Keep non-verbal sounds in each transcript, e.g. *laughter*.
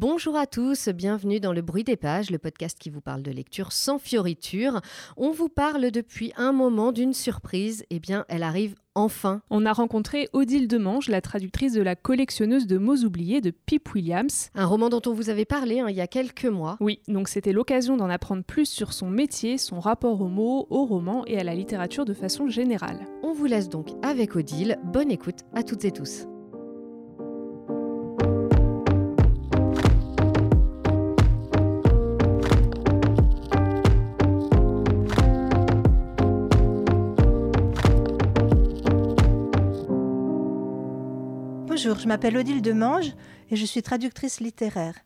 Bonjour à tous, bienvenue dans le bruit des pages, le podcast qui vous parle de lecture sans fioriture. On vous parle depuis un moment d'une surprise, eh bien elle arrive enfin. On a rencontré Odile Demange, la traductrice de la collectionneuse de mots oubliés de Pip Williams. Un roman dont on vous avait parlé hein, il y a quelques mois. Oui, donc c'était l'occasion d'en apprendre plus sur son métier, son rapport aux mots, au roman et à la littérature de façon générale. On vous laisse donc avec Odile. Bonne écoute à toutes et tous. Bonjour, je m'appelle Odile Demange et je suis traductrice littéraire.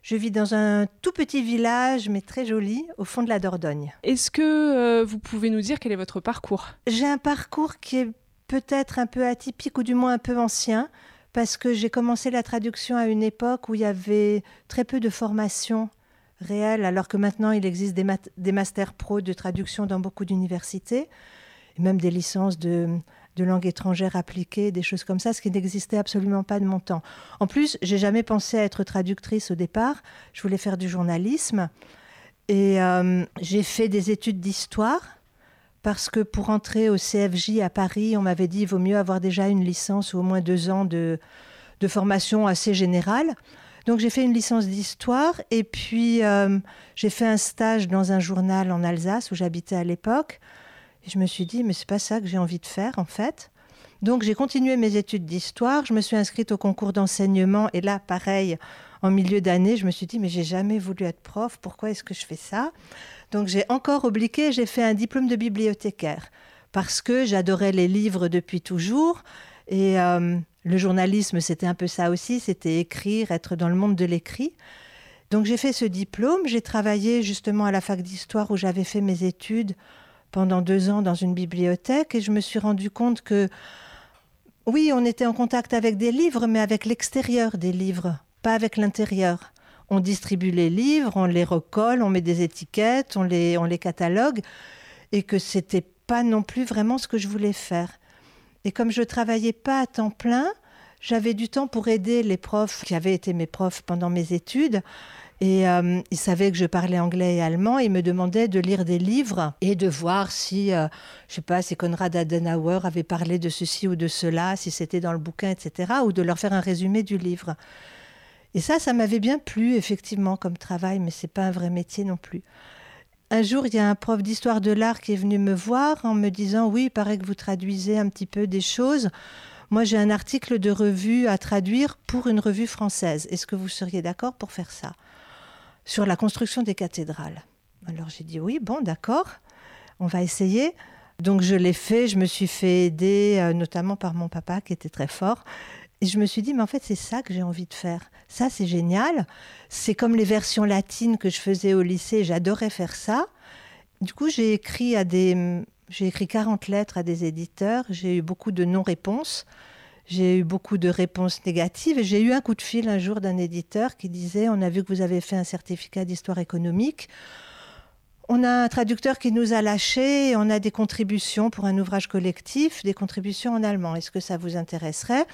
Je vis dans un tout petit village, mais très joli, au fond de la Dordogne. Est-ce que euh, vous pouvez nous dire quel est votre parcours? J'ai un parcours qui est peut-être un peu atypique ou du moins un peu ancien, parce que j'ai commencé la traduction à une époque où il y avait très peu de formation réelle, alors que maintenant il existe des, des masters pro de traduction dans beaucoup d'universités, et même des licences de de langue étrangère appliquée, des choses comme ça, ce qui n'existait absolument pas de mon temps. En plus, j'ai jamais pensé à être traductrice au départ. Je voulais faire du journalisme. Et euh, j'ai fait des études d'histoire parce que pour entrer au CFJ à Paris, on m'avait dit qu'il vaut mieux avoir déjà une licence ou au moins deux ans de, de formation assez générale. Donc j'ai fait une licence d'histoire et puis euh, j'ai fait un stage dans un journal en Alsace où j'habitais à l'époque. Et je me suis dit, mais c'est pas ça que j'ai envie de faire en fait. Donc j'ai continué mes études d'histoire, je me suis inscrite au concours d'enseignement. Et là, pareil, en milieu d'année, je me suis dit, mais j'ai jamais voulu être prof, pourquoi est-ce que je fais ça? Donc j'ai encore obliqué, j'ai fait un diplôme de bibliothécaire parce que j'adorais les livres depuis toujours. Et euh, le journalisme, c'était un peu ça aussi, c'était écrire, être dans le monde de l'écrit. Donc j'ai fait ce diplôme, j'ai travaillé justement à la fac d'histoire où j'avais fait mes études pendant deux ans dans une bibliothèque et je me suis rendu compte que oui, on était en contact avec des livres, mais avec l'extérieur des livres, pas avec l'intérieur. On distribue les livres, on les recolle, on met des étiquettes, on les, on les catalogue, et que c'était pas non plus vraiment ce que je voulais faire. Et comme je travaillais pas à temps plein, j'avais du temps pour aider les profs qui avaient été mes profs pendant mes études et euh, il savait que je parlais anglais et allemand. Il me demandait de lire des livres et de voir si, euh, je sais pas, si Konrad Adenauer avait parlé de ceci ou de cela, si c'était dans le bouquin, etc. Ou de leur faire un résumé du livre. Et ça, ça m'avait bien plu, effectivement, comme travail, mais c'est pas un vrai métier non plus. Un jour, il y a un prof d'histoire de l'art qui est venu me voir en me disant Oui, il paraît que vous traduisez un petit peu des choses. Moi, j'ai un article de revue à traduire pour une revue française. Est-ce que vous seriez d'accord pour faire ça? Sur la construction des cathédrales. Alors j'ai dit oui, bon, d'accord, on va essayer. Donc je l'ai fait, je me suis fait aider, euh, notamment par mon papa qui était très fort. Et je me suis dit, mais en fait, c'est ça que j'ai envie de faire. Ça, c'est génial. C'est comme les versions latines que je faisais au lycée, j'adorais faire ça. Du coup, j'ai écrit à des. J'ai écrit 40 lettres à des éditeurs, j'ai eu beaucoup de non-réponses. J'ai eu beaucoup de réponses négatives et j'ai eu un coup de fil un jour d'un éditeur qui disait On a vu que vous avez fait un certificat d'histoire économique. On a un traducteur qui nous a lâchés et on a des contributions pour un ouvrage collectif, des contributions en allemand. Est-ce que ça vous intéresserait?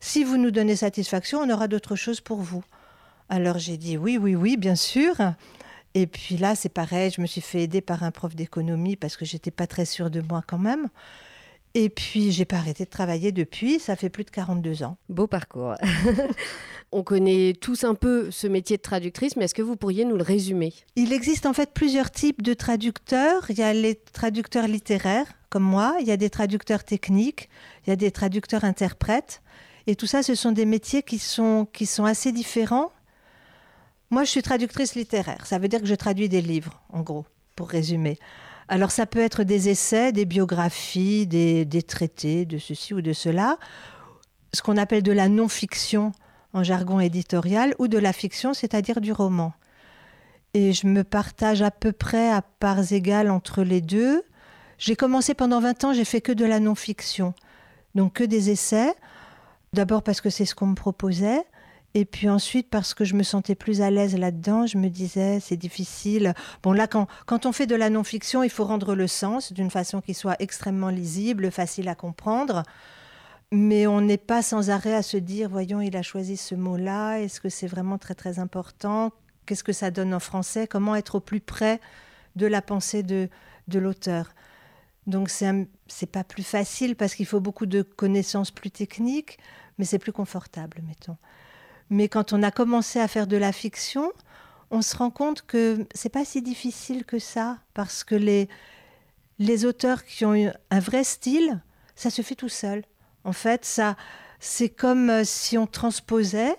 Si vous nous donnez satisfaction, on aura d'autres choses pour vous. Alors j'ai dit oui, oui, oui, bien sûr. Et puis là, c'est pareil, je me suis fait aider par un prof d'économie parce que j'étais pas très sûre de moi quand même. Et puis, j'ai pas arrêté de travailler depuis. Ça fait plus de 42 ans. Beau parcours. *laughs* On connaît tous un peu ce métier de traductrice, mais est-ce que vous pourriez nous le résumer? Il existe en fait plusieurs types de traducteurs. Il y a les traducteurs littéraires, comme moi. Il y a des traducteurs techniques. Il y a des traducteurs interprètes. Et tout ça, ce sont des métiers qui sont, qui sont assez différents. Moi, je suis traductrice littéraire. Ça veut dire que je traduis des livres, en gros, pour résumer. Alors ça peut être des essais, des biographies, des, traités de ceci ou de cela, ce qu'on appelle de la non-fiction en jargon éditorial, ou de la fiction, c'est-à-dire du roman. Et je me partage à peu près à parts égales entre les deux. J'ai commencé pendant 20 ans, j'ai fait que de la non-fiction, donc que des essais. D'abord parce que c'est ce qu'on me proposait. Et puis ensuite, parce que je me sentais plus à l'aise là-dedans, je me disais, c'est difficile. Bon, là, quand, on fait de la non-fiction, il faut rendre le sens d'une façon qui soit extrêmement lisible, facile à comprendre. mais on n'est pas sans arrêt à se dire, voyons, il a choisi ce mot-là, est-ce que c'est vraiment très très important? Qu'est-ce que ça donne en français? Comment être au plus près de la pensée de, de l'auteur? Donc c'est pas plus facile parce qu'il faut beaucoup de connaissances plus techniques, mais c'est plus confortable, mettons. Mais quand on a commencé à faire de la fiction, on se rend compte que c'est pas si difficile que ça, parce que les, les auteurs qui ont un vrai style, ça se fait tout seul. En fait, ça, c'est comme euh, si on transposait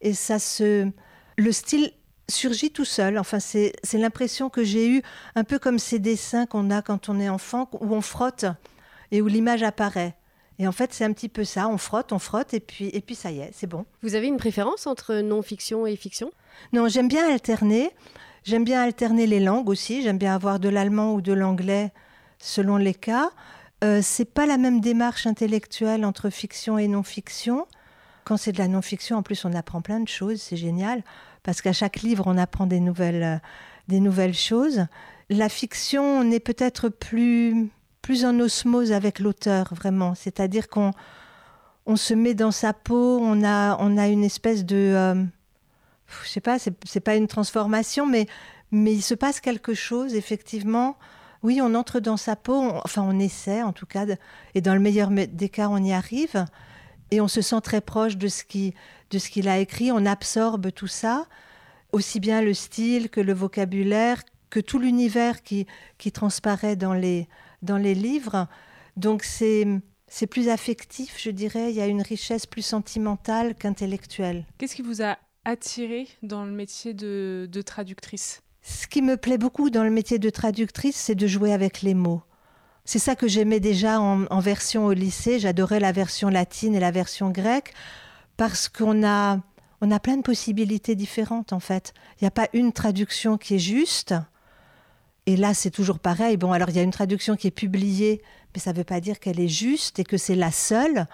et ça se, le style surgit tout seul. Enfin, c'est l'impression que j'ai eue, un peu comme ces dessins qu'on a quand on est enfant, où on frotte et où l'image apparaît. Et en fait, c'est un petit peu ça. On frotte, on frotte, et puis, et puis ça y est, c'est bon. Vous avez une préférence entre non-fiction et fiction? Non, j'aime bien alterner. J'aime bien alterner les langues aussi. J'aime bien avoir de l'allemand ou de l'anglais selon les cas. Euh, c'est pas la même démarche intellectuelle entre fiction et non-fiction. Quand c'est de la non-fiction, en plus, on apprend plein de choses. C'est génial parce qu'à chaque livre, on apprend des nouvelles, euh, des nouvelles choses. La fiction, on est peut-être plus plus en osmose avec l'auteur, vraiment. C'est-à-dire qu'on on se met dans sa peau, on a, on a une espèce de... Euh, je sais pas, c'est pas une transformation, mais, mais il se passe quelque chose, effectivement. Oui, on entre dans sa peau, enfin on essaie en tout cas, et dans le meilleur des cas, on y arrive, et on se sent très proche de ce qu'il a écrit, on absorbe tout ça, aussi bien le style que le vocabulaire, que tout l'univers qui, qui transparaît dans les, dans les livres. Donc c'est c'est plus affectif, je dirais. Il y a une richesse plus sentimentale qu'intellectuelle. Qu'est-ce qui vous a attiré dans le métier de, traductrice? Ce qui me plaît beaucoup dans le métier de traductrice, c'est de jouer avec les mots. C'est ça que j'aimais déjà en, en, version au lycée. J'adorais la version latine et la version grecque parce qu'on a, on a plein de possibilités différentes en fait. Il n'y a pas une traduction qui est juste. Et là, c'est toujours pareil. Bon, alors il y a une traduction qui est publiée, mais ça ne veut pas dire qu'elle est juste et que c'est la seule.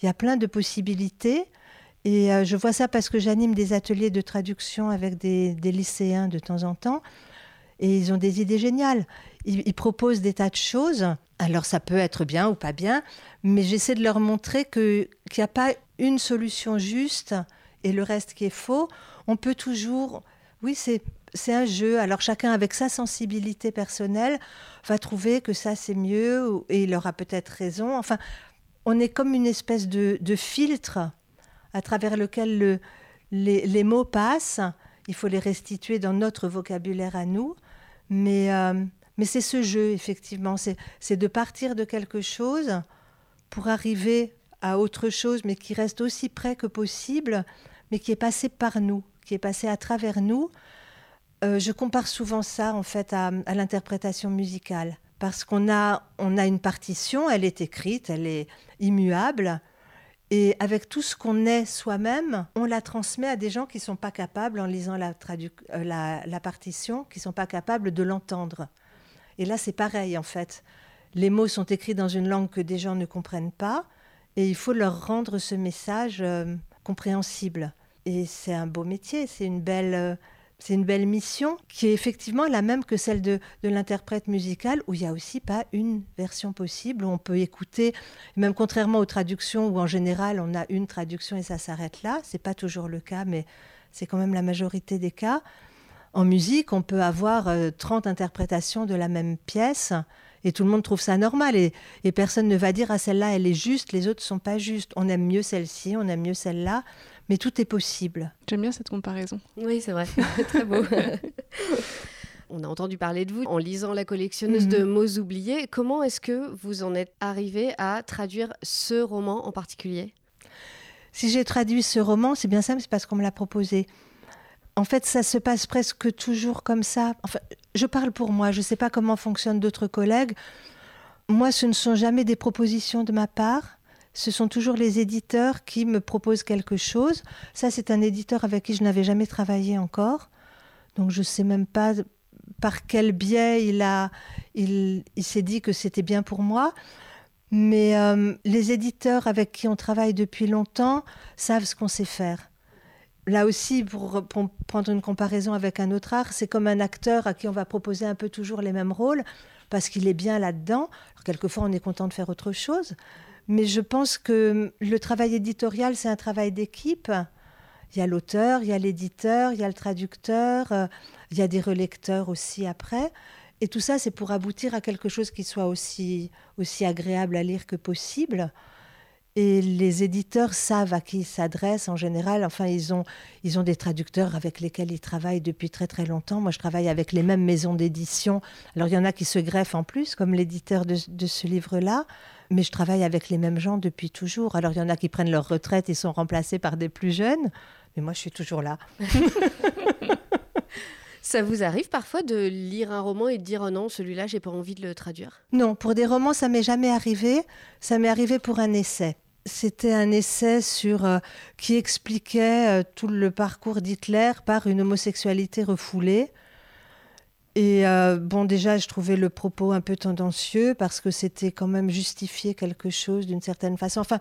Il y a plein de possibilités. Et euh, je vois ça parce que j'anime des ateliers de traduction avec des, lycéens de temps en temps. Et ils ont des idées géniales. Ils, proposent des tas de choses. Alors ça peut être bien ou pas bien, mais j'essaie de leur montrer qu'il n'y a pas une solution juste et le reste qui est faux. On peut toujours... Oui, c'est c'est un jeu. Alors chacun avec sa sensibilité personnelle va trouver que ça c'est mieux et il aura peut-être raison. Enfin, on est comme une espèce de, filtre à travers lequel les, mots passent. Il faut les restituer dans notre vocabulaire à nous. Mais, euh, c'est ce jeu, effectivement. C'est de partir de quelque chose pour arriver à autre chose, mais qui reste aussi près que possible, mais qui est passé par nous, qui est passé à travers nous. Euh, je compare souvent ça en fait à, l'interprétation musicale parce qu'on a, on a une partition, elle est écrite, elle est immuable. Et avec tout ce qu'on est soi-même, on la transmet à des gens qui ne sont pas capables, en lisant la, euh, la, partition, qui ne sont pas capables de l'entendre. Et là, c'est pareil, en fait. Les mots sont écrits dans une langue que des gens ne comprennent pas, et il faut leur rendre ce message euh, compréhensible. Et c'est un beau métier, c'est une belle, c'est une belle mission qui est effectivement la même que celle de, l'interprète musical, où il n'y a aussi pas une version possible, où on peut écouter, même contrairement aux traductions, où en général on a une traduction et ça s'arrête là. C'est pas toujours le cas, mais c'est quand même la majorité des cas. En musique, on peut avoir 30 euh, interprétations de la même pièce et tout le monde trouve ça normal et, personne ne va dire ah celle-là elle est juste, les autres sont pas justes. On aime mieux celle-ci, on aime mieux celle-là mais tout est possible. J'aime bien cette comparaison. Oui, c'est vrai, *laughs* très beau. *laughs* On a entendu parler de vous en lisant La collectionneuse de mhm. mots oubliés. Comment est-ce que vous en êtes arrivé à traduire ce roman en particulier? Si j'ai traduit ce roman, c'est bien simple, c'est parce qu'on me l'a proposé. En fait, ça se passe presque toujours comme ça. Enfin, je parle pour moi, je ne sais pas comment fonctionnent d'autres collègues. Moi, ce ne sont jamais des propositions de ma part ce sont toujours les éditeurs qui me proposent quelque chose. Ça, c'est un éditeur avec qui je n'avais jamais travaillé encore. Donc, je ne sais même pas par quel biais il, a, il, s'est dit que c'était bien pour moi. Mais euh, les éditeurs avec qui on travaille depuis longtemps savent ce qu'on sait faire. Là aussi, pour, pour, prendre une comparaison avec un autre art, c'est comme un acteur à qui on va proposer un peu toujours les mêmes rôles parce qu'il est bien là-dedans. quelquefois, on est content de faire autre chose, Mais je pense que le travail éditorial, c'est un travail d'équipe. Il y a l'auteur, il y a l'éditeur, il y a le traducteur, euh, il y a des relecteurs aussi après. Et tout ça, c'est pour aboutir à quelque chose qui soit aussi, aussi agréable à lire que possible. Et les éditeurs savent à qui ils s'adressent en général. Enfin, ils ont, ils ont des traducteurs avec lesquels ils travaillent depuis très très longtemps. Moi, je travaille avec les mêmes maisons d'édition. Alors, il y en a qui se greffent en plus, comme l'éditeur de ce livre-là. Mais je travaille avec les mêmes gens depuis toujours. Alors, il y en a qui prennent leur retraite et sont remplacés par des plus jeunes. Mais moi, je suis toujours là. *laughs* Ça vous arrive parfois de lire un roman et de dire oh non, celui-là, j'ai pas envie de le traduire? Non, pour des romans, ça m'est jamais arrivé. Ça m'est arrivé pour un essai. C'était un essai sur euh, qui expliquait euh, tout le parcours d'Hitler par une homosexualité refoulée. Et euh, bon, déjà, je trouvais le propos un peu tendancieux parce que c'était quand même justifier quelque chose d'une certaine façon. Enfin,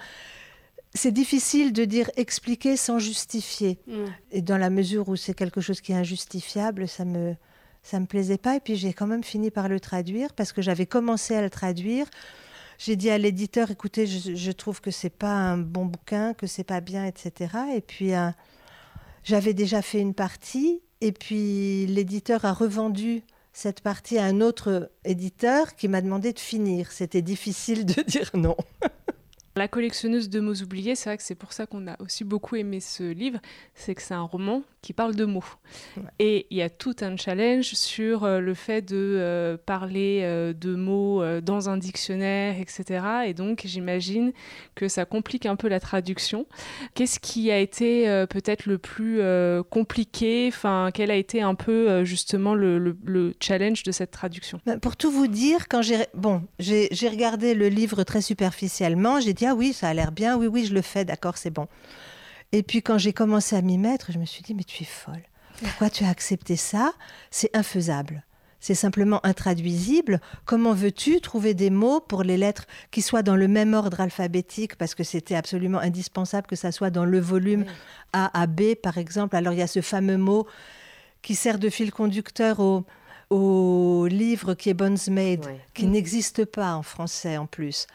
c'est difficile de dire expliquer sans justifier. Mm. Et dans la mesure où c'est quelque chose qui est injustifiable, ça me ça me plaisait pas. Et puis j'ai quand même fini par le traduire parce que j'avais commencé à le traduire. J'ai dit à l'éditeur, écoutez, je, trouve que c'est pas un bon bouquin, que c'est pas bien, etc. Et puis euh, j'avais déjà fait une partie. Et puis l'éditeur a revendu cette partie à un autre éditeur qui m'a demandé de finir. C'était difficile de *laughs* dire non. La collectionneuse de mots oubliés, c'est vrai que c'est pour ça qu'on a aussi beaucoup aimé ce livre, c'est que c'est un roman qui parle de mots. Et il y a tout un challenge sur euh, le fait de euh, parler euh, de mots dans un dictionnaire, etc. Et donc j'imagine que ça complique un peu la traduction. Qu'est-ce qui a été peut-être le plus compliqué? Enfin, quel a été un peu justement le, le, challenge de cette traduction? Ben, Pour tout vous dire, quand j'ai bon, j'ai regardé le livre très superficiellement, j'ai dit ah oui, ça a l'air bien, oui, oui, je le fais, d'accord, c'est bon. Et puis quand j'ai commencé à m'y mettre, je me suis dit, mais tu es folle. Pourquoi tu as accepté ça? C'est infaisable. C'est simplement intraduisible. Comment veux-tu trouver des mots pour les lettres qui soient dans le même ordre alphabétique? Parce que c'était absolument indispensable que ça soit dans le volume A à B, par exemple. Alors il y a ce fameux mot qui sert de fil conducteur au, au livre qui est Bones Made, qui n'existe pas en français en plus.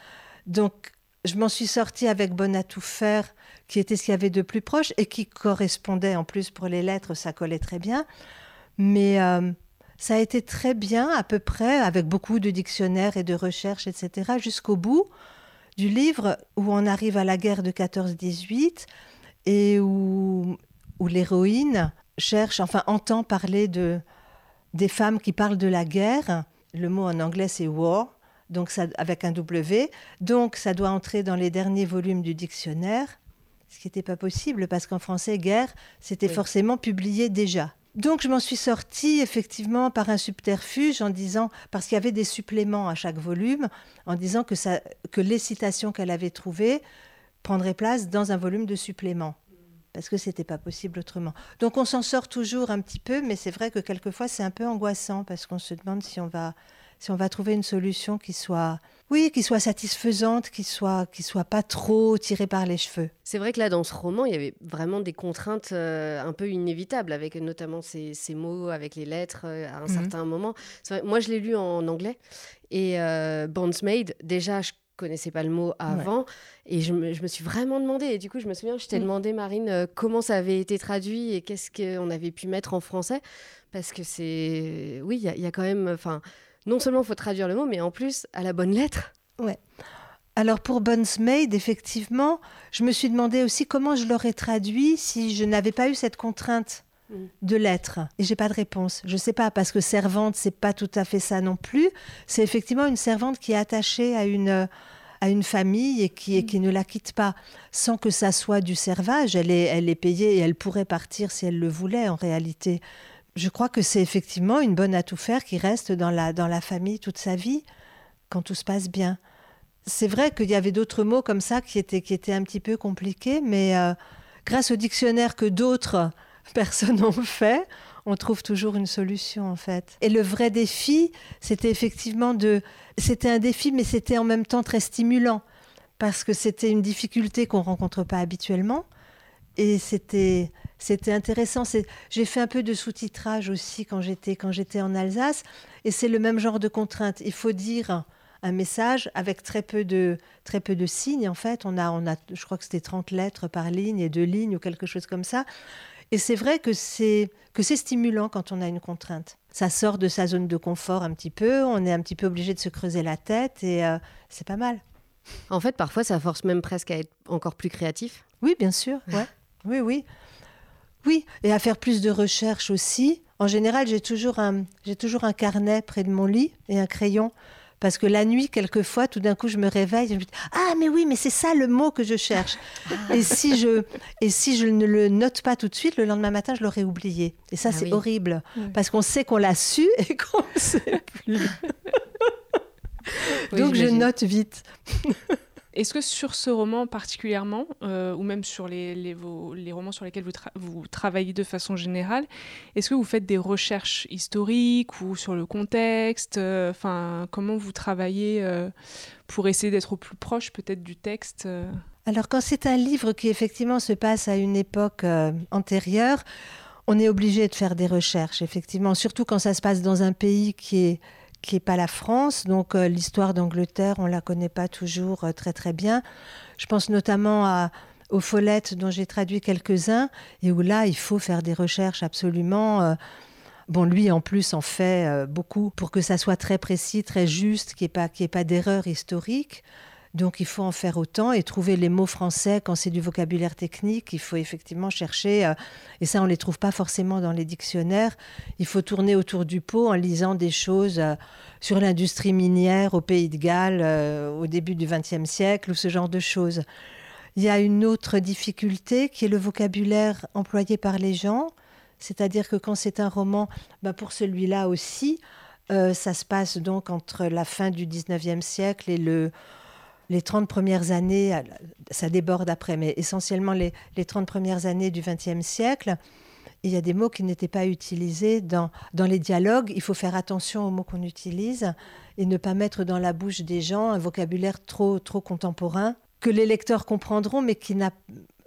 Donc je m'en suis sortie avec Bon à tout faire, qui était ce qu'il y avait de plus proche et qui correspondait en plus pour les lettres, ça collait très bien. Mais euh, ça a été très bien, à peu près, avec beaucoup de dictionnaires et de recherches, etc., jusqu'au bout du livre où on arrive à la guerre de 14-18 et où, où l'héroïne cherche, enfin entend parler de, des femmes qui parlent de la guerre. Le mot en anglais c'est war donc avec un W. Donc ça doit entrer dans les derniers volumes du dictionnaire, ce qui n'était pas possible parce qu'en français, guerre, c'était forcément publié déjà. Donc je m'en suis sortie effectivement par un subterfuge en disant, parce qu'il y avait des suppléments à chaque volume, en disant que, ça, que les citations qu'elle avait trouvées prendraient place dans un volume de suppléments. Parce que c'était pas possible autrement. Donc on s'en sort toujours un petit peu, mais c'est vrai que quelquefois c'est un peu angoissant parce qu'on se demande si on va si on va trouver une solution qui soit, oui, qui soit satisfaisante, qui soit, qui soit pas trop tirée par les cheveux. C'est vrai que là, dans ce roman, il y avait vraiment des contraintes euh, un peu inévitables, avec notamment ces, mots, avec les lettres euh, à un mhm. certain moment. moi, je l'ai lu en anglais et euh, Bondsmaid, déjà, je connaissais pas le mot avant et je me, je me, suis vraiment demandé et du coup je me souviens je t'ai mm. demandé Marine euh, comment ça avait été traduit et qu'est-ce qu'on avait pu mettre en français parce que c'est oui il y, y, a quand même enfin non seulement il faut traduire le mot, mais en plus à la bonne lettre. Ouais. Alors pour Bones Made, effectivement, je me suis demandé aussi comment je l'aurais traduit si je n'avais pas eu cette contrainte mm. de lettres. Et j'ai pas de réponse. Je sais pas parce que servante, c'est pas tout à fait ça non plus. C'est effectivement une servante qui est attachée à une à une famille et qui, et qui ne la quitte pas sans que ça soit du servage. Elle est, elle est payée et elle pourrait partir si elle le voulait en réalité je crois que c'est effectivement une bonne à tout faire qui reste dans la, dans la famille toute sa vie, quand tout se passe bien. C'est vrai qu'il y avait d'autres mots comme ça qui étaient, qui étaient un petit peu compliqués, mais euh, grâce au dictionnaire que d'autres *laughs* personnes ont fait, on trouve toujours une solution en fait. Et le vrai défi, c'était effectivement de... C'était un défi, mais c'était en même temps très stimulant, parce que c'était une difficulté qu'on rencontre pas habituellement. Et c'était c'était intéressant. J'ai fait un peu de sous-titrage aussi quand j'étais quand j'étais en Alsace, et c'est le même genre de contrainte. Il faut dire un message avec très peu de, très peu de signes, en fait. On a, on a, je crois que c'était 30 lettres par ligne et deux lignes ou quelque chose comme ça. Et c'est vrai que c'est, que c'est stimulant quand on a une contrainte. Ça sort de sa zone de confort un petit peu, on est un petit peu obligé de se creuser la tête et euh, c'est pas mal. En fait, parfois, ça force même presque à être encore plus créatif. Oui, bien sûr. Ouais. oui, oui. Oui, et à faire plus de recherches aussi. En général, j'ai toujours un, j'ai toujours un carnet près de mon lit et un crayon. Parce que la nuit, quelquefois, tout d'un coup, je me réveille et je me dis Ah, mais oui, mais c'est ça le mot que je cherche. *laughs* Et, si je, et si je ne le note pas tout de suite, le lendemain matin, je l'aurais oublié. Et ça, ah c'est horrible. Parce qu'on sait qu'on l'a su *laughs* et qu'on ne sait plus. Donc, je note vite. *laughs* Est-ce que sur ce roman particulièrement, euh, ou même sur les, les, romans sur lesquels vous, vous, travaillez de façon générale, est-ce que vous faites des recherches historiques ou sur le contexte euh, comment vous travaillez euh, pour essayer d'être au plus proche peut-être du texte Alors quand c'est un livre qui effectivement se passe à une époque antérieure, on est obligé de faire des recherches, effectivement, surtout quand ça se passe dans un pays qui est qui n'est pas la France. Donc euh, l'histoire d'Angleterre, on ne la connaît pas toujours euh, très très bien. Je pense notamment à, aux follettes dont j'ai traduit quelques-uns, et où là, il faut faire des recherches absolument. Euh, bon, lui, en plus, en fait beaucoup pour que ça soit très précis, très juste, qu'il n'y ait pas, pas d'erreur historique. Donc il faut en faire autant et trouver les mots français quand c'est du vocabulaire technique. Il faut effectivement chercher, euh, et ça on ne les trouve pas forcément dans les dictionnaires. Il faut tourner autour du pot en lisant des choses euh, sur l'industrie minière au Pays de Galles euh, au début du XXe siècle ou ce genre de choses. Il y a une autre difficulté qui est le vocabulaire employé par les gens. C'est-à-dire que quand c'est un roman, bah pour celui-là aussi, ça se passe donc entre la fin du XIXe siècle et le les 30 premières années, ça déborde après, mais essentiellement les, les 30 premières années du XXe siècle, il y a des mots qui n'étaient pas utilisés dans, dans les dialogues. Il faut faire attention aux mots qu'on utilise et ne pas mettre dans la bouche des gens un vocabulaire trop, trop contemporain que les lecteurs comprendront, mais qui n'a,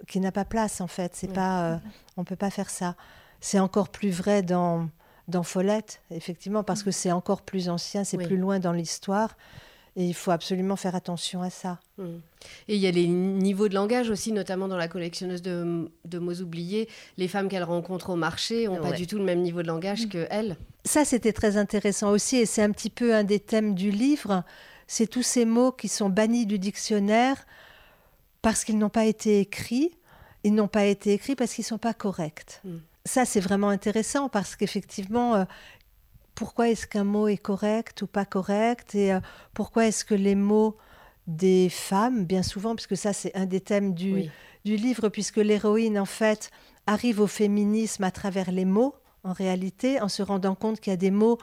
qui n'a pas place en fait. C'est pas, euh, on ne peut pas faire ça. C'est encore plus vrai dans, dans Follette, effectivement, parce que c'est encore plus ancien, c'est plus loin dans l'histoire. Et il faut absolument faire attention à ça. Mmh. Et il y a les niveaux de langage aussi, notamment dans la collectionneuse de, mots oubliés. Les femmes qu'elle rencontre au marché n'ont pas du tout le même niveau de langage mmh. que elle. Ça, c'était très intéressant aussi, et c'est un petit peu un des thèmes du livre. C'est tous ces mots qui sont bannis du dictionnaire parce qu'ils n'ont pas été écrits. Ils n'ont pas été écrits parce qu'ils ne sont pas corrects. Mmh. Ça, c'est vraiment intéressant parce qu'effectivement, euh, pourquoi est-ce qu'un mot est correct ou pas correct et euh, pourquoi est-ce que les mots des femmes, bien souvent, puisque ça c'est un des thèmes du, du livre, puisque l'héroïne en fait arrive au féminisme à travers les mots, en réalité, en se rendant compte qu'il y a des mots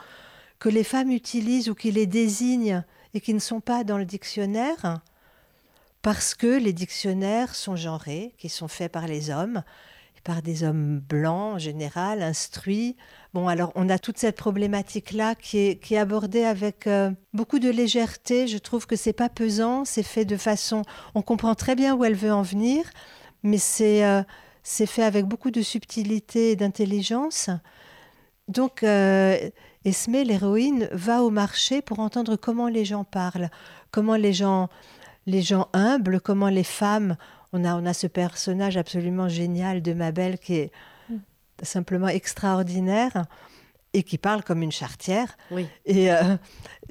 que les femmes utilisent ou qui les désignent et qui ne sont pas dans le dictionnaire, parce que les dictionnaires sont genrés, qui sont faits par les hommes, par des hommes blancs en général, instruits. Bon, alors on a toute cette problématique-là qui est, abordée avec euh, beaucoup de légèreté. Je trouve que c'est pas pesant, c'est fait de façon. On comprend très bien où elle veut en venir, mais c'est euh, fait avec beaucoup de subtilité et d'intelligence. Donc, euh, Esme, l'héroïne, va au marché pour entendre comment les gens parlent, comment les gens, les gens humbles, comment les femmes on a, on a ce personnage absolument génial de Mabel qui est mm. simplement extraordinaire et qui parle comme une chartière. Et euh,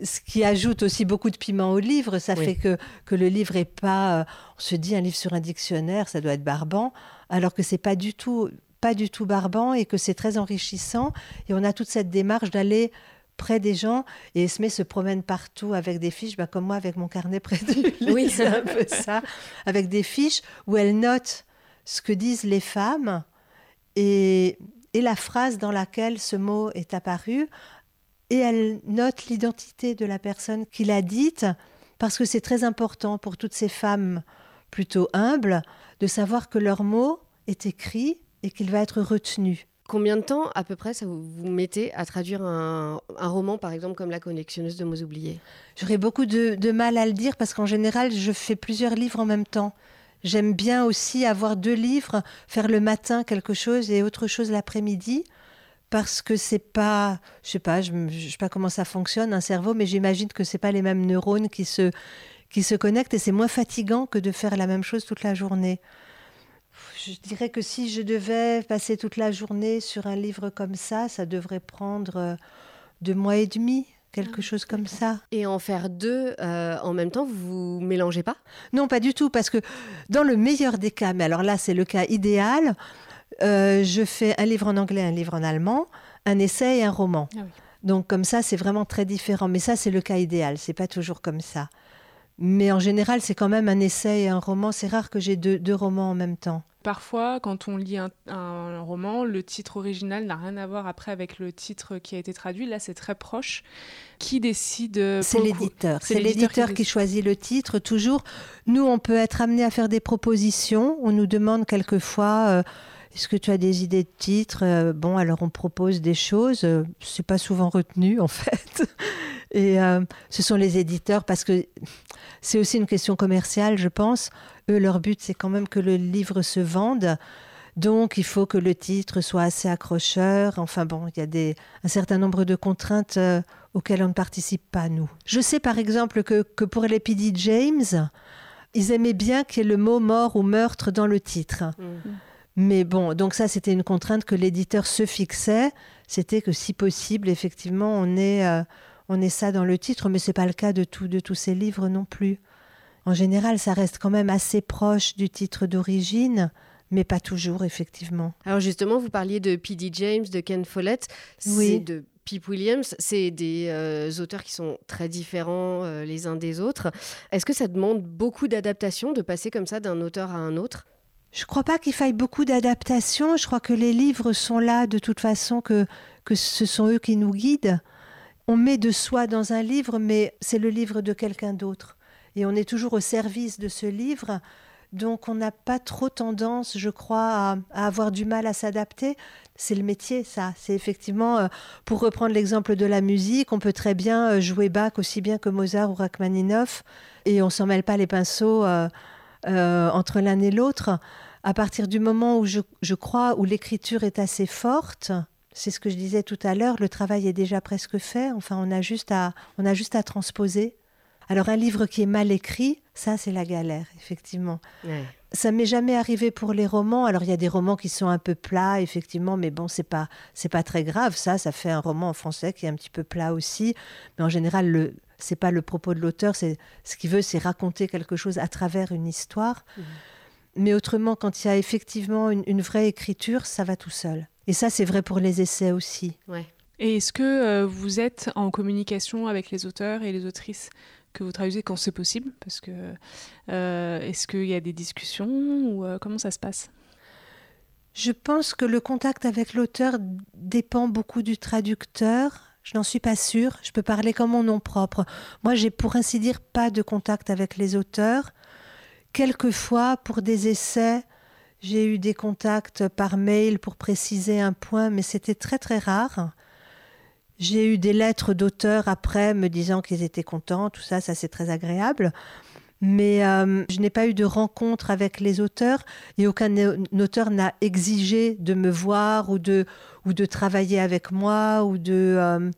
ce qui ajoute aussi beaucoup de piment au livre, ça fait que, que le livre est pas. Euh, on se dit un livre sur un dictionnaire, ça doit être barbant, alors que c'est pas du tout pas du tout barbant et que c'est très enrichissant. Et on a toute cette démarche d'aller près des gens. Et Esme se promène partout avec des fiches, bah, comme moi avec mon carnet près de lui. Oui, c'est un peu ça. Avec des fiches où elle note ce que disent les femmes et, et la phrase dans laquelle ce mot est apparu. Et elle note l'identité de la personne qui l'a dite, parce que c'est très important pour toutes ces femmes plutôt humbles de savoir que leur mot est écrit et qu'il va être retenu. Combien de temps, à peu près, ça vous, mettez à traduire un, roman, par exemple, comme La collectionneuse de mots oubliés? J'aurais beaucoup de, mal à le dire parce qu'en général, je fais plusieurs livres en même temps. J'aime bien aussi avoir deux livres, faire le matin quelque chose et autre chose l'après-midi, parce que c'est pas, je sais pas, je, je sais pas comment ça fonctionne un cerveau, mais j'imagine que c'est pas les mêmes neurones qui se qui se connectent et c'est moins fatigant que de faire la même chose toute la journée. Je dirais que si je devais passer toute la journée sur un livre comme ça, ça devrait prendre euh, deux mois et demi, quelque ah, chose comme ça. Et en faire deux euh, en même temps, vous vous mélangez pas? Non, pas du tout, parce que dans le meilleur des cas, mais alors là c'est le cas idéal, euh, je fais un livre en anglais, un livre en allemand, un essai et un roman. Ah Donc comme ça, c'est vraiment très différent. Mais ça, c'est le cas idéal. C'est pas toujours comme ça. Mais en général, c'est quand même un essai et un roman. C'est rare que j'ai deux, romans en même temps. Parfois, quand on lit un, roman, le titre original n'a rien à voir après avec le titre qui a été traduit. Là, c'est très proche. Qui décide euh, C'est l'éditeur. C'est l'éditeur qui, choisit le titre. Toujours, nous, on peut être amené à faire des propositions. On nous demande quelquefois. Euh, est-ce que tu as des idées de titres euh, Bon, alors on propose des choses. C'est pas souvent retenu *laughs* en fait. Et ce sont les éditeurs parce que c'est aussi une question commerciale, je pense. Eux, leur but, c'est quand même que le livre se vende. Donc, il faut que le titre soit assez accrocheur. Enfin bon, il y a des, un certain nombre de contraintes euh, auxquelles on ne participe pas, nous. Je sais par exemple que, que pour les. James, ils aimaient bien qu'il y ait le mot mort ou meurtre dans le titre. Mm. Mais bon, donc ça, c'était une contrainte que l'éditeur se fixait. C'était que si possible, effectivement, on ait, euh, on est ça dans le titre, mais c'est pas le cas de, tout, de tous ces livres non plus. En général, ça reste quand même assez proche du titre d'origine, mais pas toujours, effectivement. Alors justement, vous parliez de P.D. James, de Ken Follett, oui. de Pip Williams, c'est des euh, auteurs qui sont très différents euh, les uns des autres. Est-ce que ça demande beaucoup d'adaptation de passer comme ça d'un auteur à un autre? Je crois pas qu'il faille beaucoup d'adaptation. Je crois que les livres sont là de toute façon, que, que ce sont eux qui nous guident on met de soi dans un livre, mais c'est le livre de quelqu'un d'autre. Et on est toujours au service de ce livre. Donc on n'a pas trop tendance, je crois, à, avoir du mal à s'adapter. C'est le métier, ça. C'est effectivement, euh, pour reprendre l'exemple de la musique, on peut très bien euh, jouer Bach aussi bien que Mozart ou Rachmaninoff, et on s'en mêle pas les pinceaux euh, entre l'un et l'autre. À partir du moment où je crois, où l'écriture est assez forte, c'est ce que je disais tout à l'heure, le travail est déjà presque fait, enfin on a juste à, on a juste à transposer. Alors un livre qui est mal écrit, ça c'est la galère, effectivement. Ça m'est jamais arrivé pour les romans. Alors il y a des romans qui sont un peu plats, effectivement, mais bon, c'est pas c'est pas très grave. Ça, ça fait un roman en français qui est un petit peu plat aussi. Mais en général, le c'est pas le propos de l'auteur. C'est ce qu'il veut, c'est raconter quelque chose à travers une histoire. Mmh. Mais autrement, quand il y a effectivement une vraie écriture, ça va tout seul. Et ça, c'est vrai pour les essais aussi. Ouais. Et est-ce que euh, vous êtes en communication avec les auteurs et les autrices? Que vous traduisez quand c'est possible Parce que euh, est-ce qu'il y a des discussions ou euh, comment ça se passe? Je pense que le contact avec l'auteur dépend beaucoup du traducteur. Je n'en suis pas sûre. Je peux parler comme mon nom propre. Moi, j'ai pour ainsi dire pas de contact avec les auteurs. Quelquefois, pour des essais, j'ai eu des contacts par mail pour préciser un point, mais c'était très très rare. J'ai eu des lettres d'auteurs après me disant qu'ils étaient contents, tout ça, ça c'est très agréable. Mais euh, je n'ai pas eu de rencontre avec les auteurs et aucun auteur n'a exigé de me voir ou de, ou de travailler avec moi ou de... Euh,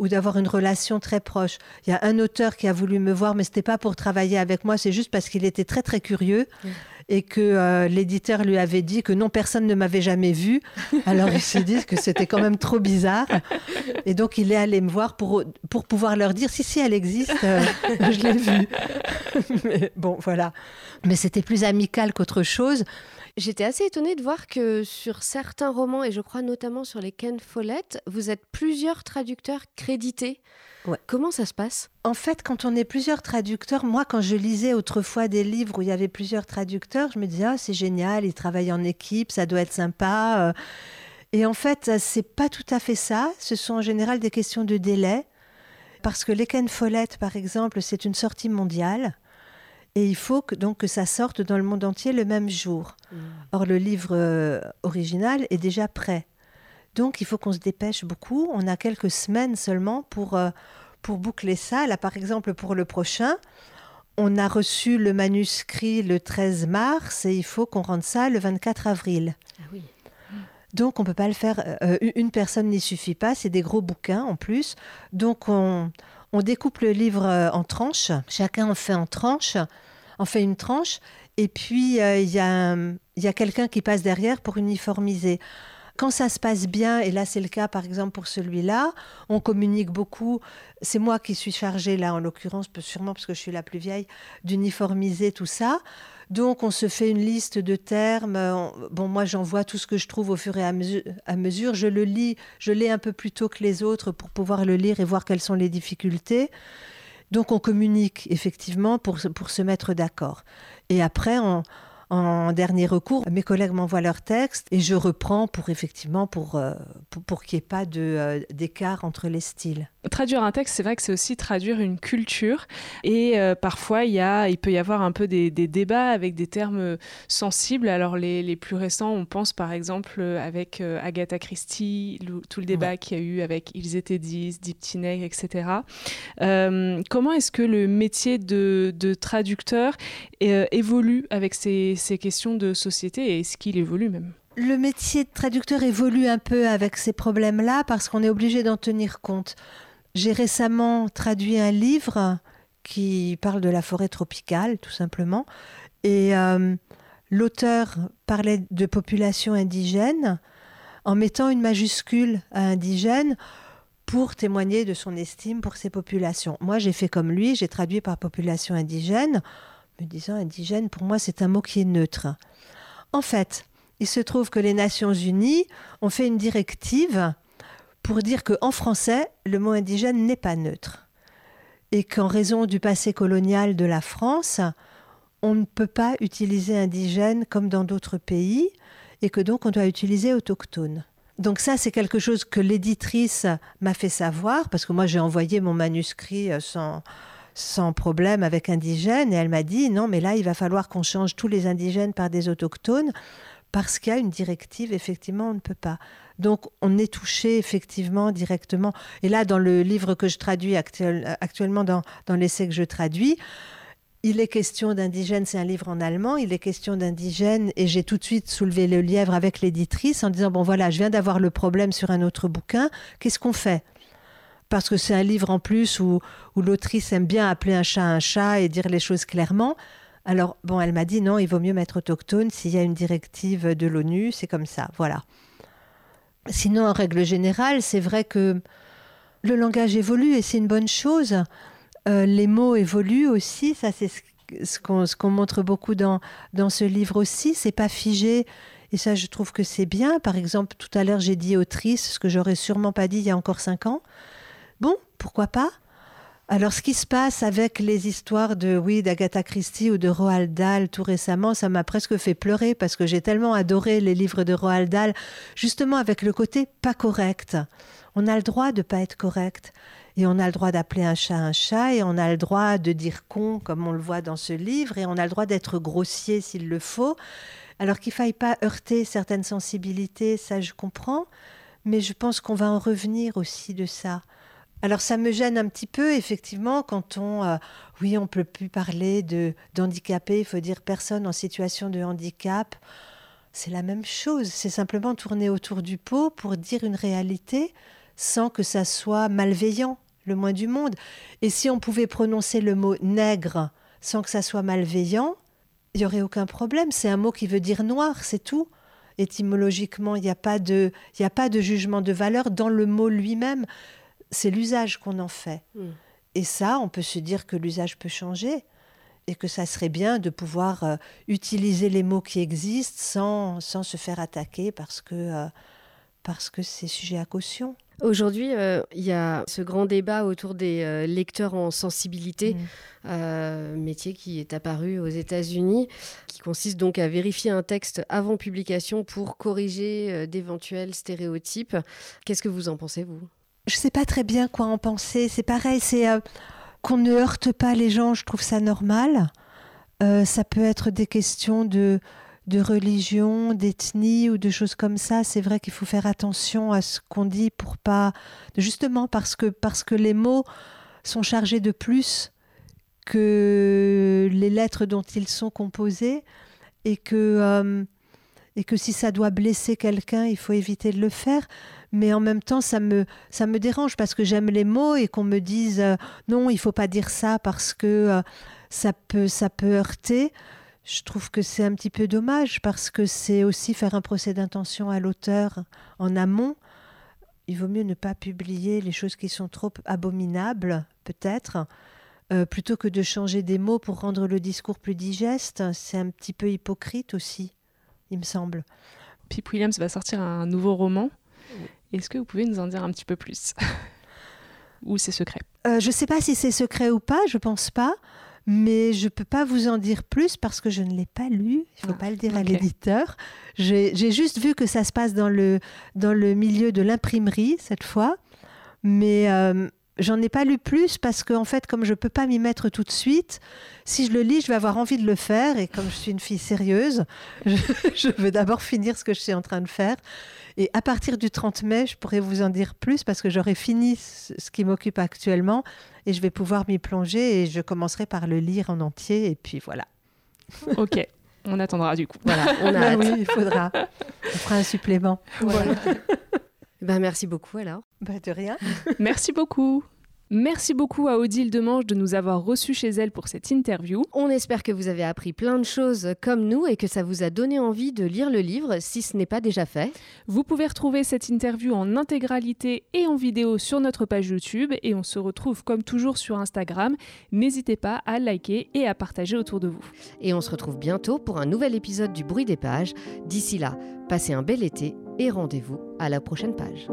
ou d'avoir une relation très proche. Il y a un auteur qui a voulu me voir, mais ce n'était pas pour travailler avec moi, c'est juste parce qu'il était très très curieux et que euh, l'éditeur lui avait dit que non, personne ne m'avait jamais vu. Alors il s'est dit que c'était quand même trop bizarre. Et donc il est allé me voir pour, pour pouvoir leur dire si, si, elle existe, euh, je l'ai vue. *laughs* Mais bon, voilà. Mais c'était plus amical qu'autre chose. J'étais assez étonnée de voir que sur certains romans, et je crois notamment sur les Ken Follett, vous êtes plusieurs traducteurs crédités. Comment ça se passe? En fait, quand on est plusieurs traducteurs, moi, quand je lisais autrefois des livres où il y avait plusieurs traducteurs, je me disais, ah, c'est génial, ils travaillent en équipe, ça doit être sympa. Euh. Et en fait, c'est pas tout à fait ça. Ce sont en général des questions de délai. Parce que les Ken Follett, par exemple, c'est une sortie mondiale. Et il faut que, donc que ça sorte dans le monde entier le même jour. Mmh. Or, le livre euh, original est déjà prêt. Donc, il faut qu'on se dépêche beaucoup. On a quelques semaines seulement pour, euh, pour boucler ça. Là, par exemple, pour le prochain, on a reçu le manuscrit le 13 mars et il faut qu'on rende ça le 24 avril. Ah oui. Donc on peut pas le faire. euh, une personne n'y suffit pas. C'est des gros bouquins en plus. Donc on, on découpe le livre euh, en tranches. Chacun en fait en en fait une tranche. Et puis euh, il y a, y a quelqu'un qui passe derrière pour uniformiser. Quand ça se passe bien, et là c'est le cas par exemple pour celui-là, on communique beaucoup. C'est moi qui suis chargée là en l'occurrence, sûrement parce que je suis la plus vieille, d'uniformiser tout ça. Donc on se fait une liste de termes. On- Bon, moi j'envoie tout ce que je trouve au fur et à mesure. À mesure. Je le lis, je l'ai un peu plus tôt que les autres pour pouvoir le lire et voir quelles sont les difficultés. Donc on communique effectivement pour, pour se mettre d'accord. Et après, en, en dernier recours, mes collègues m'envoient leur texte et je reprends pour effectivement pour, euh, pour, pour qu'il n'y ait pas de, euh, d'écart entre les styles. Traduire un texte, c'est vrai que c'est aussi traduire une culture. Et euh, parfois, il, y a, il peut y avoir un peu des, des débats avec des termes sensibles. Alors, les, les plus récents, on pense par exemple avec euh, Agatha Christie, le- tout le débat qu'il y a eu avec Ils étaient 10, Deep Tineg, etc. Euh, comment est-ce que le métier de, de traducteur évolue avec ces, ces questions de société et est-ce qu'il évolue même Le métier de traducteur évolue un peu avec ces problèmes-là parce qu'on est obligé d'en tenir compte. J'ai récemment traduit un livre qui parle de la forêt tropicale, tout simplement, et euh, l'auteur parlait de population indigène en mettant une majuscule à indigène pour témoigner de son estime pour ces populations. Moi, j'ai fait comme lui, j'ai traduit par population indigène, me disant indigène, pour moi, c'est un mot qui est neutre. En fait, il se trouve que les Nations Unies ont fait une directive pour dire qu'en français, le mot indigène n'est pas neutre. Et qu'en raison du passé colonial de la France, on ne peut pas utiliser indigène comme dans d'autres pays, et que donc on doit utiliser autochtone. Donc ça, c'est quelque chose que l'éditrice m'a fait savoir, parce que moi j'ai envoyé mon manuscrit euh, sans, sans problème avec indigène, et elle m'a dit, non, mais là, il va falloir qu'on change tous les indigènes par des autochtones, parce qu'il y a une directive, effectivement, on ne peut pas. Donc, on est touché, effectivement, directement. Et là, dans le livre que je traduis actuel- actuellement, dans, dans l'essai que je traduis, il est question d'indigène, c'est un livre en allemand, il est question d'indigène, et j'ai tout de suite soulevé le lièvre avec l'éditrice en disant, bon voilà, je viens d'avoir le problème sur un autre bouquin, qu'est-ce qu'on fait? Parce que c'est un livre en plus où, l'autrice aime bien appeler un chat un chat et dire les choses clairement. Alors, bon, elle m'a dit non, il vaut mieux mettre autochtone s'il y a une directive de l'ONU, c'est comme ça, voilà. Sinon, en règle générale, c'est vrai que le langage évolue et c'est une bonne chose. Euh, les mots évoluent aussi, ça c'est ce, ce qu'on ce qu'on montre beaucoup dans, dans ce livre aussi, c'est pas figé. Et ça, je trouve que c'est bien. Par exemple, tout à l'heure, j'ai dit autrice, ce que j'aurais sûrement pas dit il y a encore cinq ans. Bon, pourquoi pas? Alors, ce qui se passe avec les histoires de, oui, d'Agatha Christie ou de Roald Dahl tout récemment, ça m'a presque fait pleurer parce que j'ai tellement adoré les livres de Roald Dahl, justement avec le côté pas correct. On a le droit de pas être correct. Et on a le droit d'appeler un chat un chat, et on a le droit de dire con, comme on le voit dans ce livre, et on a le droit d'être grossier s'il le faut. Alors qu'il faille pas heurter certaines sensibilités, ça je comprends, mais je pense qu'on va en revenir aussi de ça. Alors ça me gêne un petit peu, effectivement, quand on, euh, oui, on peut plus parler de d'handicapés, il faut dire personne en situation de handicap. C'est la même chose, c'est simplement tourner autour du pot pour dire une réalité sans que ça soit malveillant, le moins du monde. Et si on pouvait prononcer le mot nègre sans que ça soit malveillant, il y aurait aucun problème. C'est un mot qui veut dire noir, c'est tout. Étymologiquement, il n'y a n'y a pas de jugement de valeur dans le mot lui-même c'est l'usage qu'on en fait. Mm. Et ça, on peut se dire que l'usage peut changer et que ça serait bien de pouvoir euh, utiliser les mots qui existent sans, sans se faire attaquer parce que euh, parce que c'est sujet à caution. Aujourd'hui, euh, il y a ce grand débat autour des euh, lecteurs en sensibilité, Mm. euh, métier qui est apparu aux États-Unis, qui consiste donc à vérifier un texte avant publication pour corriger d'éventuels stéréotypes. Qu'est-ce que vous en pensez, vous? Je sais pas très bien quoi en penser. C'est pareil, c'est euh, qu'on ne heurte pas les gens. Je trouve ça normal. Euh, ça peut être des questions de de religion, d'ethnie ou de choses comme ça. C'est vrai qu'il faut faire attention à ce qu'on dit pour pas justement parce que parce que les mots sont chargés de plus que les lettres dont ils sont composés et que euh, et que si ça doit blesser quelqu'un, il faut éviter de le faire. Mais en même temps, ça me, ça me dérange parce que j'aime les mots et qu'on me dise euh, non, il faut pas dire ça parce que euh, ça, peut, ça peut heurter. Je trouve que c'est un petit peu dommage parce que c'est aussi faire un procès d'intention à l'auteur en amont. Il vaut mieux ne pas publier les choses qui sont trop abominables, peut-être, euh, plutôt que de changer des mots pour rendre le discours plus digeste. C'est un petit peu hypocrite aussi il me semble. Pip Williams va sortir un nouveau roman. Est-ce que vous pouvez nous en dire un petit peu plus *laughs* Ou c'est secret euh, Je ne sais pas si c'est secret ou pas, je pense pas. Mais je ne peux pas vous en dire plus parce que je ne l'ai pas lu. Il ne faut ah, pas le dire à l'éditeur. J'ai juste vu que ça se passe dans le, dans le milieu de l'imprimerie cette fois. Mais euh, J'en ai pas lu plus parce que, en fait, comme je peux pas m'y mettre tout de suite, si je le lis, je vais avoir envie de le faire. Et comme je suis une fille sérieuse, *laughs* je, veux d'abord finir ce que je suis en train de faire. Et à partir du 30 mai, je pourrais vous en dire plus parce que j'aurai fini ce qui m'occupe actuellement et je vais pouvoir m'y plonger et je commencerai par le lire en entier. Et puis voilà. Ok. On attendra du coup. Voilà, on *laughs* a oui, il faudra. On fera un supplément. Voilà. Ben, merci beaucoup alors. Bah, de rien. *laughs* Merci beaucoup. Merci beaucoup à Odile Demange de nous avoir reçus chez elle pour cette interview. On espère que vous avez appris plein de choses comme nous et que ça vous a donné envie de lire le livre si ce n'est pas déjà fait. Vous pouvez retrouver cette interview en intégralité et en vidéo sur notre page YouTube et on se retrouve comme toujours sur Instagram. N'hésitez pas à liker et à partager autour de vous. Et on se retrouve bientôt pour un nouvel épisode du bruit des pages. D'ici là, passez un bel été et rendez-vous à la prochaine page.